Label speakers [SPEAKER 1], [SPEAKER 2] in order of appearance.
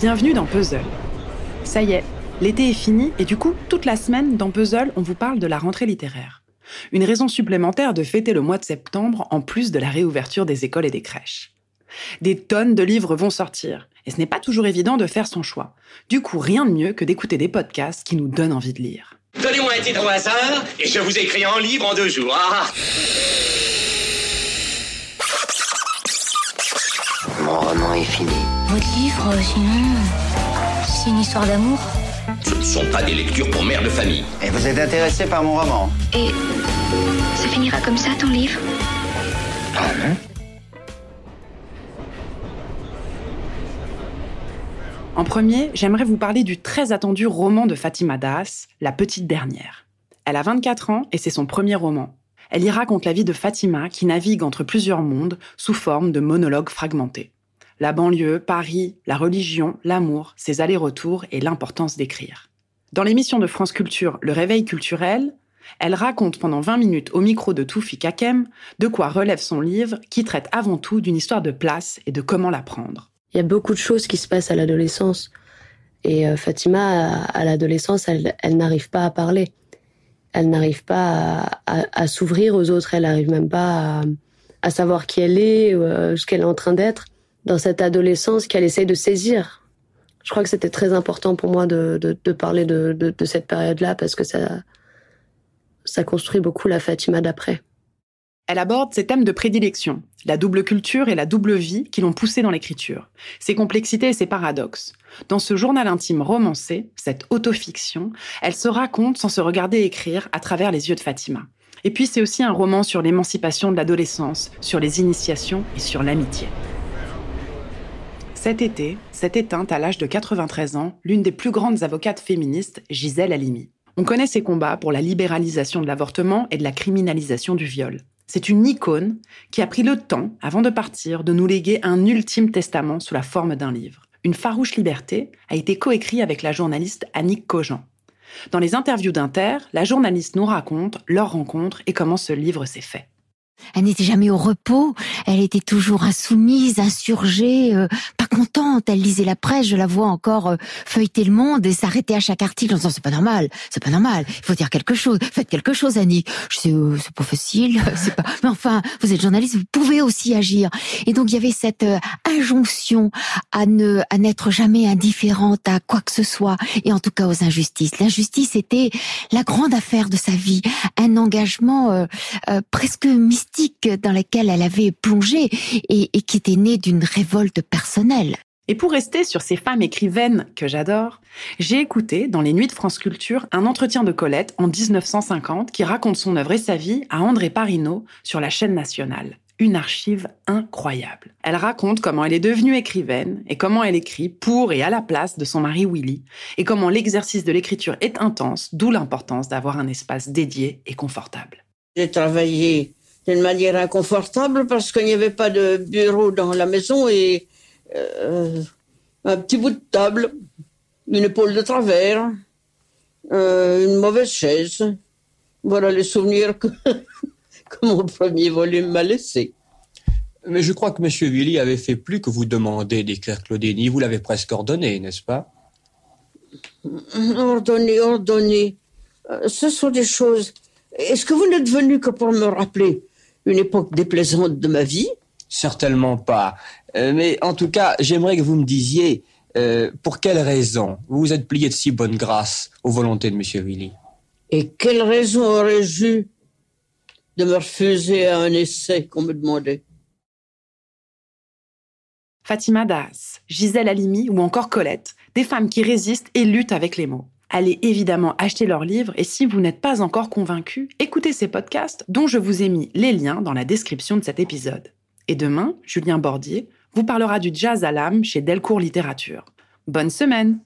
[SPEAKER 1] Bienvenue dans Puzzle. Ça y est, l'été est fini et du coup, toute la semaine, dans Puzzle, on vous parle de la rentrée littéraire. Une raison supplémentaire de fêter le mois de septembre en plus de la réouverture des écoles et des crèches. Des tonnes de livres vont sortir, et ce n'est pas toujours évident de faire son choix. Du coup, rien de mieux que d'écouter des podcasts qui nous donnent envie de lire.
[SPEAKER 2] Donnez-moi un titre au hasard et je vous écris en livre en deux jours. Ah
[SPEAKER 3] Mon roman est fini.
[SPEAKER 4] Votre livre, sinon, c'est une histoire d'amour.
[SPEAKER 2] Ce ne sont pas des lectures pour mère de famille.
[SPEAKER 3] Et vous êtes intéressé par mon roman
[SPEAKER 4] Et ça finira comme ça, ton livre?
[SPEAKER 3] Ah non
[SPEAKER 1] En premier, j'aimerais vous parler du très attendu roman de Fatima Das, La Petite Dernière. Elle a 24 ans et c'est son premier roman. Elle y raconte la vie de Fatima qui navigue entre plusieurs mondes sous forme de monologues fragmentés. La banlieue, Paris, la religion, l'amour, ses allers-retours et l'importance d'écrire. Dans l'émission de France Culture Le Réveil culturel, elle raconte pendant 20 minutes au micro de Toufi Kakem de quoi relève son livre qui traite avant tout d'une histoire de place et de comment la prendre.
[SPEAKER 5] Il y a beaucoup de choses qui se passent à l'adolescence. Et euh, Fatima, à, l'adolescence, elle, n'arrive pas à parler. Elle n'arrive pas à s'ouvrir aux autres. Elle n'arrive même pas à, à savoir qui elle est, euh, ce qu'elle est en train d'être. Dans cette adolescence qu'elle essaye de saisir. Je crois que c'était très important pour moi de, parler de cette période-là parce que ça, ça construit beaucoup la Fatima d'après.
[SPEAKER 1] Elle aborde ses thèmes de prédilection, la double culture et la double vie qui l'ont poussée dans l'écriture, ses complexités et ses paradoxes. Dans ce journal intime romancé, cette autofiction, elle se raconte sans se regarder écrire à travers les yeux de Fatima. Et puis c'est aussi un roman sur l'émancipation de l'adolescence, sur les initiations et sur l'amitié. Cet été, s'est éteinte à l'âge de 93 ans l'une des plus grandes avocates féministes, Gisèle Halimi. On connaît ses combats pour la libéralisation de l'avortement et de la criminalisation du viol. C'est une icône qui a pris le temps, avant de partir, de nous léguer un ultime testament sous la forme d'un livre. Une farouche liberté a été coécrit avec la journaliste Annick Cogent. Dans les interviews d'Inter, la journaliste nous raconte leur rencontre et comment ce livre s'est fait.
[SPEAKER 6] Elle n'était jamais au repos, elle était toujours insoumise, insurgée, euh, pas contente. Elle lisait la presse, je la vois encore euh, feuilleter le monde et s'arrêter à chaque article en disant c'est pas normal, c'est pas normal, il faut dire quelque chose, faites quelque chose Annie. Je sais, euh, c'est pas facile, c'est pas. Mais enfin, vous êtes journaliste, vous pouvez aussi agir. Et donc il y avait cette euh, injonction à ne à n'être jamais indifférente à quoi que ce soit et en tout cas aux injustices. L'injustice était la grande affaire de sa vie, un engagement euh, euh, presque mystique dans lequel elle avait plongé et, et qui était né d'une révolte personnelle.
[SPEAKER 1] Et pour rester sur ces femmes écrivaines que j'adore, j'ai écouté dans les Nuits de France Culture un entretien de Colette en 1950 qui raconte son œuvre et sa vie à André Parino sur la chaîne nationale. Une archive incroyable. Elle raconte comment elle est devenue écrivaine et comment elle écrit pour et à la place de son mari Willy et comment l'exercice de l'écriture est intense, d'où l'importance d'avoir un espace dédié et confortable.
[SPEAKER 7] J'ai travaillé d'une manière inconfortable parce qu'il n'y avait pas de bureau dans la maison et euh, un petit bout de table, une épaule de travers, euh, une mauvaise chaise. Voilà les souvenirs que, que mon premier volume m'a laissé.
[SPEAKER 8] Mais je crois que M. Willy avait fait plus que vous demander d'écrire Claudine. Vous l'avez presque ordonné, n'est-ce pas?
[SPEAKER 7] Ordonné, ordonné. Euh, Ce sont des choses. Est-ce que vous n'êtes venu que pour me rappeler? Une époque déplaisante de ma vie
[SPEAKER 8] Certainement pas. Euh, mais en tout cas, j'aimerais que vous me disiez euh, pour quelle raison vous vous êtes plié de si bonne grâce aux volontés de M. Willy?
[SPEAKER 7] Et quelle raison aurais-je eu de me refuser à un essai qu'on me demandait?
[SPEAKER 1] Fatima Das, Gisèle Halimi ou encore Colette, des femmes qui résistent et luttent avec les mots. Allez évidemment acheter leurs livres et si vous n'êtes pas encore convaincu, écoutez ces podcasts dont je vous ai mis les liens dans la description de cet épisode. Et demain, Julien Bordier vous parlera du jazz à l'âme chez Delcourt Littérature. Bonne semaine